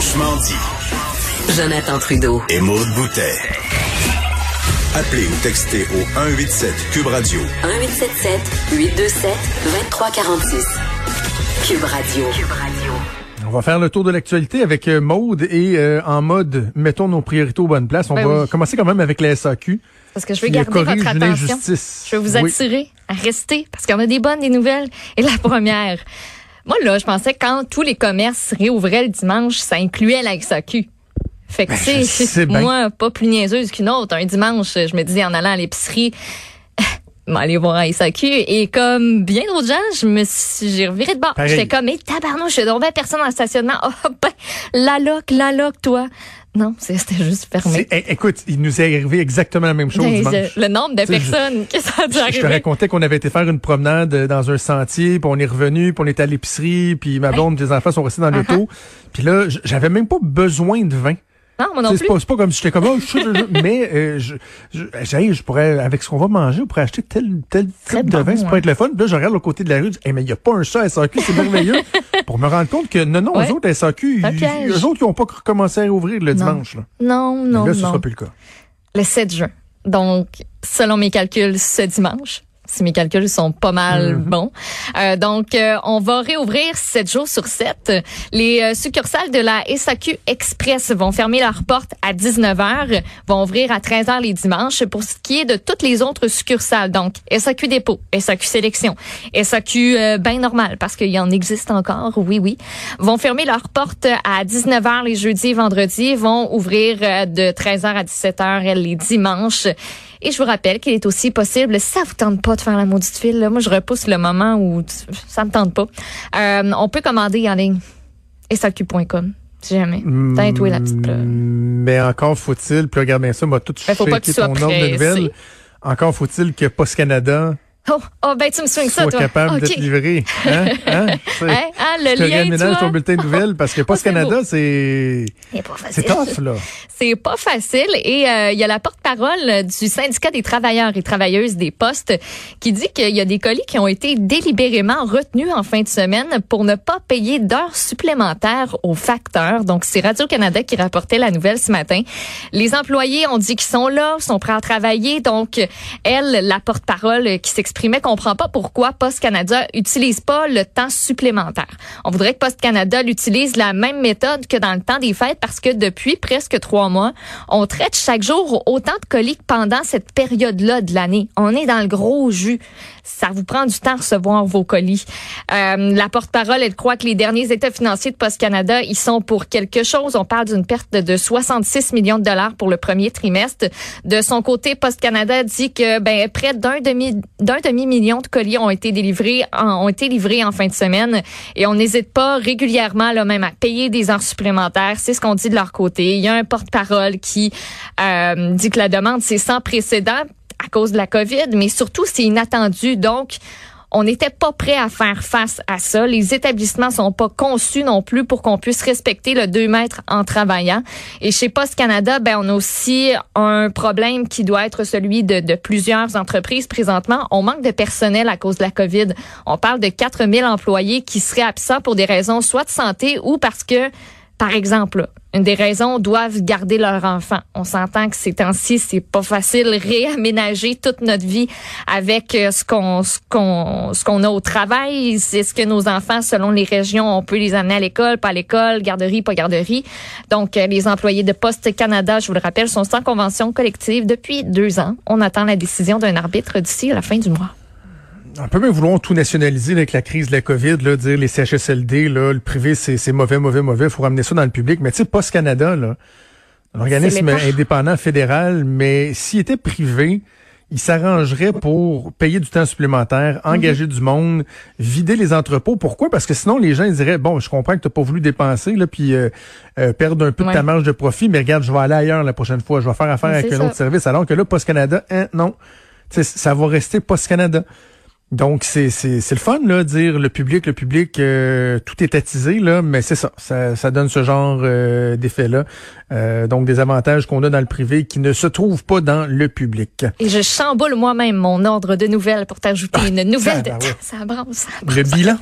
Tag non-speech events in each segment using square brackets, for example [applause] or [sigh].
Franchement dit. Jonathan Trudeau. Et Maude Boutet. Appelez ou textez au 187 Cube Radio. 1877 827 2346. Cube Radio. Cube Radio. On va faire le tour de l'actualité avec euh, Maude et euh, en mode mettons nos priorités aux bonnes places. On Ben va oui. commencer quand même avec la SAQ. Parce que je veux garder votre une attention. Je veux vous Oui. attirer à rester parce qu'on a des bonnes, des nouvelles. Et la première, moi là, je pensais que quand tous les commerces réouvraient le dimanche, ça incluait la SAQ. Fait que Ben, tu sais, moi, pas plus niaiseuse qu'une autre. Un dimanche, je me disais en allant à l'épicerie, [laughs] aller voir la SAQ. Et comme bien d'autres gens, je me suis, j'ai reviré de bord. J'étais comme, mais tabarnouche, je tombais personne le stationnement. [laughs] Oh, ben, la loc, la loc, toi. Non, c'était juste fermé. Eh, écoute, il nous est arrivé exactement la même chose Ben, dimanche. je- le nombre de Tu sais, je- personnes que ça a dû Je te arriver. racontais qu'on avait été faire une promenade euh, dans un sentier, puis on est revenu, puis on était à l'épicerie, puis ma blonde, les enfants sont restés dans Uh-huh. l'auto. Puis là, j'avais même pas besoin de vin. Non, moi non plus. C'est pas, comme si j'étais comme, oh, je, mais euh, je, je, j'haïs, je pourrais, avec ce qu'on va manger, on pourrait acheter tel, tel type de bon, vin, ça pourrait être le fun. Puis là, je regarde l'autre côté de la rue, je dis, hey, mais il n'y a pas un chat à SAQ, c'est merveilleux. [laughs] pour me rendre compte que non, non, Ouais. eux autres, à SAQ, ils- eux autres, ils n'ont pas recommencé à rouvrir le dimanche. Là. Non, non, Mais là, ce non. sera plus le cas. Le 7 juin. Donc, selon mes calculs, ce dimanche. Si mes calculs sont pas mal Mhm. bons. Euh, donc, euh, on va réouvrir 7 jours sur 7. Les euh, succursales de la SAQ Express vont fermer leurs portes à 19h, vont ouvrir à 13h les dimanches. Pour ce qui est de toutes les autres succursales, donc SAQ Dépôt, SAQ Sélection, SAQ euh, ben normal, parce qu'il y en existe encore, oui, oui, vont fermer leurs portes à 19h les jeudis et vendredis, vont ouvrir euh, de 13h à 17h elles, les dimanches. Et je vous rappelle qu'il est aussi possible, si ça vous tente pas de faire la maudite file, là, moi je repousse le moment où ça me tente pas. Euh, on peut commander en ligne. SAQ.com, si jamais. T'as étoué la petite plug. Mais encore faut-il, puis regarde bien ça, m'a tout Ben, faut pas shaké que tu sois ton ordre de nouvelles. Encore faut-il que Post Canada Oh, oh, ben tu me swings ça, toi. capable OK. de te livrer. Hein? Hein? [laughs] Hein, hein, le je lien, réaménage tu ton vois? bulletin de nouvelles parce que [laughs] Post c'est Canada, c'est tough, là. [laughs] C'est pas facile. Et euh, il y a la porte-parole du syndicat des travailleurs et travailleuses des postes qui dit qu'il y a des colis qui ont été délibérément retenus en fin de semaine pour ne pas payer d'heures supplémentaires aux facteurs. Donc, c'est Radio-Canada qui rapportait la nouvelle ce matin. Les employés ont dit qu'ils sont là, sont prêts à travailler. Donc, elle, la porte-parole qui s'exprimait, comprend pas pourquoi Post Canada utilise pas le temps supplémentaire. On voudrait que Post Canada l'utilise la même méthode que dans le temps des fêtes parce que depuis presque trois mois, on traite chaque jour autant de colis que pendant cette période-là de l'année. On est dans le gros jus. Ça vous prend du temps à recevoir vos colis. Euh, la porte-parole, elle croit que les derniers états financiers de Post Canada, ils sont pour quelque chose. On parle d'une perte de 66 millions de dollars pour le premier trimestre. De son côté, Post Canada dit que ben près d'un demi d'un demi million de colis ont été délivrés en, ont été livrés en fin de semaine et on n'hésite pas régulièrement là même à payer des heures supplémentaires. C'est ce qu'on dit de leur côté. Il y a un porte-parole qui euh, dit que la demande c'est sans précédent à cause de la COVID, mais surtout c'est inattendu. Donc on n'était pas prêt à faire face à ça. Les établissements sont pas conçus non plus pour qu'on puisse respecter le 2 mètres en travaillant. Et chez Post Canada, ben on a aussi un problème qui doit être celui de, de plusieurs entreprises présentement. On manque de personnel à cause de la COVID. On parle de 4000 employés qui seraient absents pour des raisons soit de santé ou parce que par exemple, une des raisons doivent garder leur enfant. On s'entend que ces temps-ci, c'est pas facile réaménager toute notre vie avec euh, ce qu'on ce qu'on ce qu'on a au travail. C'est ce que nos enfants, selon les régions, on peut les amener à l'école, pas à l'école, garderie, pas garderie. Donc, euh, les employés de Poste Canada, je vous le rappelle, sont sans convention collective depuis deux ans. On attend la décision d'un arbitre d'ici à la fin du mois. On peut même vouloir tout nationaliser là, avec la crise de la COVID, là, dire les CHSLD, là, le privé, c'est mauvais, mauvais, mauvais, il faut ramener ça dans le public. Mais tu sais, Post Canada, là, un organisme indépendant fédéral, mais s'il était privé, il s'arrangerait pour payer du temps supplémentaire, engager du monde, vider les entrepôts. Pourquoi? Parce que sinon, les gens ils diraient, bon, je comprends que tu pas voulu dépenser, là, puis euh, euh, perdre un peu de ta marge de profit, mais regarde, je vais aller ailleurs la prochaine fois, je vais faire affaire Mais avec un ça. autre service. Alors que là, Post Canada, hein, non. Ça va rester Post Canada. Donc, c'est, c'est, c'est le fun, là, dire le public, le public, euh, tout est attisé, là, mais c'est ça, ça, ça donne ce genre euh, d'effet-là. Euh, donc, des avantages qu'on a dans le privé qui ne se trouvent pas dans le public. Et je chamboule moi-même mon ordre de nouvelles pour t'ajouter Ah, une nouvelle. ça, de... ben ouais. [laughs] ça brasse, Le bilan?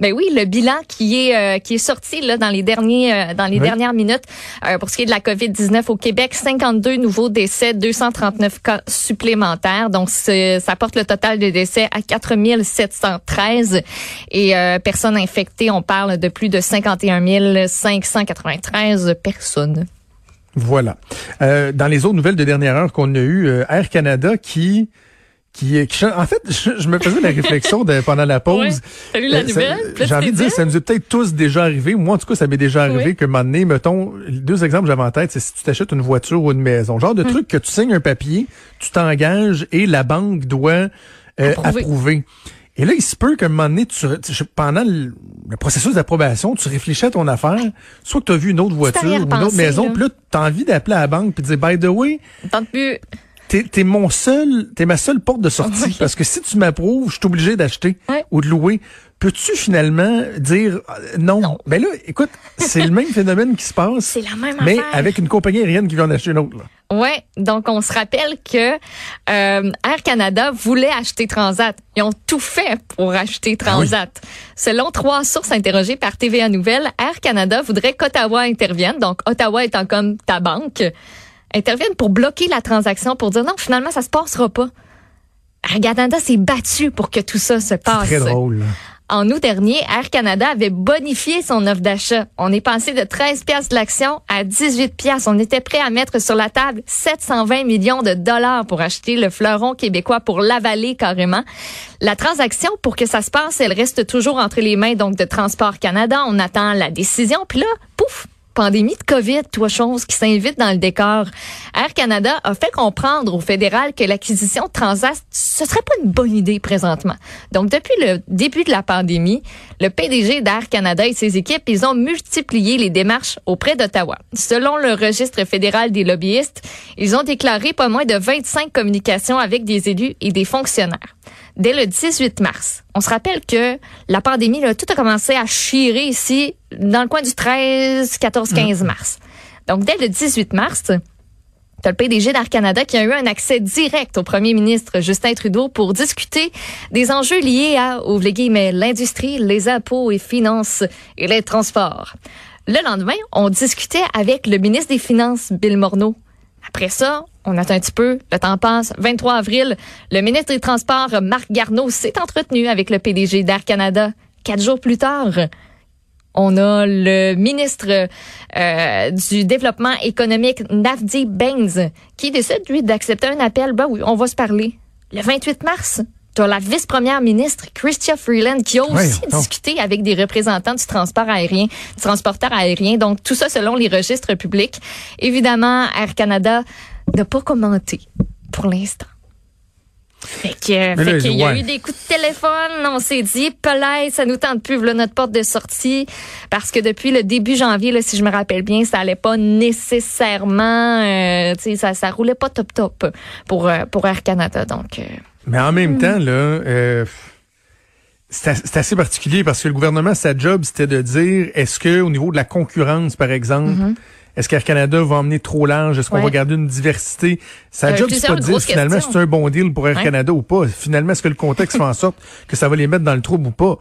Ben oui, le bilan qui est euh, qui est sorti là dans les derniers euh, dans les Oui. dernières minutes Euh, pour ce qui est de la Covid-19 au Québec, 52 nouveaux décès, 239 cas supplémentaires. Donc ça porte le total de décès à 4713 et euh, personnes infectées, on parle de plus de 51 593 personnes. Voilà. Euh, dans les autres nouvelles de dernière heure qu'on a eues, euh, Air Canada qui... Qui, qui- en fait, je, je me faisais la réflexion de- pendant la pause. Ouais. Euh, J'ai envie de dire, ça nous est peut-être tous déjà arrivé. Moi, en tout cas, ça m'est déjà arrivé Oui. que un moment donné, mettons, deux exemples que j'avais en tête, c'est si tu t'achètes une voiture ou une maison. Genre de Hum. truc que tu signes un papier, tu t'engages et la banque doit euh, approuver. Et là, il se peut qu'à un moment donné, tu, tu- pendant le, le processus d'approbation, tu réfléchis à ton affaire, soit que tu as vu une autre voiture ou une autre maison, puis là, tu as envie d'appeler à la banque puis de dire, by the way, plus. t'es es mon seul, t'es ma seule porte de sortie. [laughs] Parce que si tu m'approuves, je suis obligé d'acheter Ouais. ou de louer. Peux-tu finalement dire euh, non? Non. Ben là, écoute, c'est le même phénomène qui se passe. C'est la même Mais affaire. avec une compagnie aérienne qui vient en acheter une autre. Là. Ouais, donc on se rappelle que euh, Air Canada voulait acheter Transat. Ils ont tout fait pour acheter Transat. Selon trois sources interrogées par TVA Nouvelles, Air Canada voudrait qu'Ottawa intervienne. Donc Ottawa étant comme ta banque, intervienne pour bloquer la transaction pour dire non, finalement ça se passera pas. Air Canada s'est battu pour que tout ça se C'est passe. très drôle. En août dernier, Air Canada avait bonifié son offre d'achat. On est passé de 13 pièces de l'action à 18 pièces. On était prêt à mettre sur la table 720 millions de dollars pour acheter le fleuron québécois pour l'avaler carrément. La transaction, pour que ça se passe, elle reste toujours entre les mains donc de Transport Canada. On attend la décision. Puis là, pouf, pandémie de COVID, toi chose qui s'invite dans le décor. Air Canada a fait comprendre au fédéral que l'acquisition de Transat, ce serait pas une bonne idée présentement. Donc, depuis le début de la pandémie, le PDG d'Air Canada et ses équipes, ils ont multiplié les démarches auprès d'Ottawa. Selon le registre fédéral des lobbyistes, ils ont déclaré pas moins de 25 communications avec des élus et des fonctionnaires. Dès le 18 mars, on se rappelle que la pandémie, là, tout a commencé à chirer ici dans le coin du 13, 14, 15 mars. Donc, dès le 18 mars, T'as le PDG d'Air Canada qui a eu un accès direct au premier ministre Justin Trudeau pour discuter des enjeux liés à, ouvre les guillemets, l'industrie, les impôts et finances et les transports. Le lendemain, on discutait avec le ministre des Finances, Bill Morneau. Après ça, on attend un petit peu, le temps passe. 23 avril, le ministre des Transports, Marc Garneau, s'est entretenu avec le PDG d'Air Canada. Quatre jours plus tard, on a le ministre euh, du développement économique, Navdi Baines, qui décide, lui, d'accepter un appel. Ben oui, on va se parler. Le 28 mars, tu as la vice-première ministre, Chrystia Freeland, qui a aussi discuté avec des représentants du transport aérien, du transporteur aérien. Donc, tout ça selon les registres publics. Évidemment, Air Canada n'a pas commenté pour l'instant. Fait que, Mais fait là, qu'il y a ouais. eu des coups de téléphone, on s'est dit, pelay, ça nous tente plus, voilà notre porte de sortie. Parce que depuis le début janvier, là, si je me rappelle bien, ça allait pas nécessairement, euh, tu sais, ça, ça roulait pas top top pour, euh, pour Air Canada. Donc, euh, Mais en même temps, là, euh, c'est as- c'est assez particulier parce que le gouvernement, sa job, c'était de dire est-ce que au niveau de la concurrence, par exemple, est-ce qu'Air Canada va emmener trop large? Est-ce qu'on Mm-hmm. Ouais. va garder une diversité? Sa Euh, job, c'est pas de dire finalement c'est un bon deal pour Air. Canada ou pas. Finalement, est-ce que le contexte fait en sorte que ça va les mettre dans le trouble ou pas?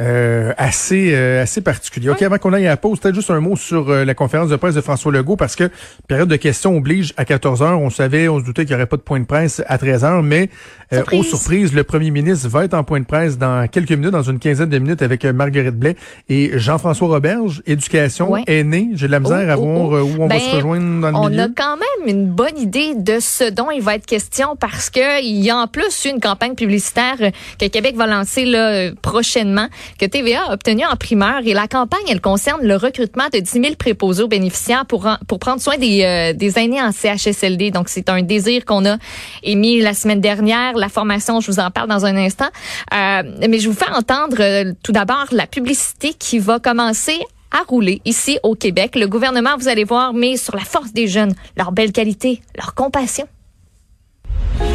Euh, assez euh, assez particulier. OK, avant qu'on aille à la pause, peut-être juste un mot sur euh, la conférence de presse de François Legault, parce que période de questions oblige à 14 heures. On savait, on se doutait qu'il n'y aurait pas de point de presse à 13 heures, mais euh, Surprise. aux surprises, le premier ministre va être en point de presse dans quelques minutes, dans une quinzaine de minutes, avec euh, Marguerite Blais et Jean-François Roberge, éducation, Ouais. aîné. J'ai de la misère Oh, à oh, voir oh. où on va Ben, se rejoindre dans le on milieu. a quand même une bonne idée de ce dont il va être question parce que il y a en plus une campagne publicitaire que Québec va lancer là, prochainement, que TVA a obtenue en primeur. Et la campagne, elle concerne le recrutement de 10 000 préposés aux bénéficiaires pour, pour prendre soin des, euh, des aînés en CHSLD. Donc, c'est un désir qu'on a émis la semaine dernière. La formation, je vous en parle dans un instant. Euh, mais je vous fais entendre euh, tout d'abord la publicité qui va commencer à rouler ici au Québec. Le gouvernement, vous allez voir, met sur la force des jeunes, leur belle qualité, leur compassion.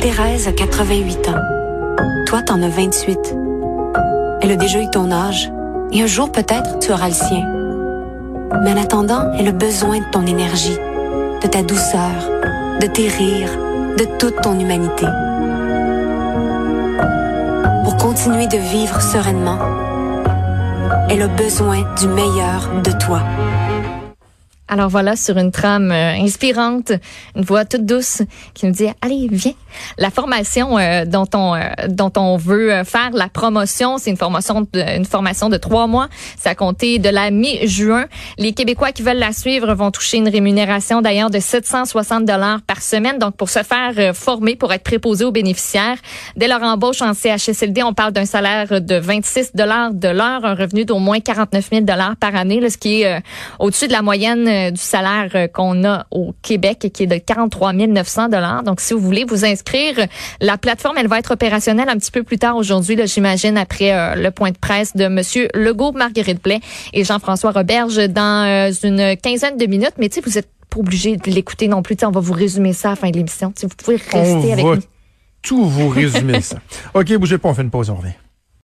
Thérèse a 88 ans. toi, t'en as 28. Elle a déjà eu ton âge, et un jour peut-être tu auras le sien. Mais en attendant, elle a besoin de ton énergie, de ta douceur, de tes rires, de toute ton humanité. Pour continuer de vivre sereinement, elle a besoin du meilleur de toi. Alors voilà, sur une trame euh, inspirante, une voix toute douce qui nous dit allez viens. La formation euh, dont on euh, dont on veut faire la promotion, c'est une formation de, une formation de trois mois. Ça a compté de la mi-juin. Les Québécois qui veulent la suivre vont toucher une rémunération d'ailleurs de 760 dollars par semaine. Donc pour se faire former, pour être préposé aux bénéficiaires, dès leur embauche en CHSLD, on parle d'un salaire de 26 dollars de l'heure, un revenu d'au moins 49 000 dollars par année, là, ce qui est au-dessus de la moyenne du salaire euh, qu'on a au Québec qui est de 43 900 dollars. Donc, si vous voulez vous inscrire, la plateforme, elle va être opérationnelle un petit peu plus tard aujourd'hui, j'imagine, après euh, le point de presse de Monsieur Legault, Marguerite Blais et Jean-François Roberge dans euh, une quinzaine de minutes. Mais tu sais, vous êtes pas obligé de l'écouter non plus. on va vous résumer ça à la fin de l'émission. Vous pouvez rester on avec va nous. Tout vous résumer ça. [laughs] OK, bougez pas, on fait une pause, on revient.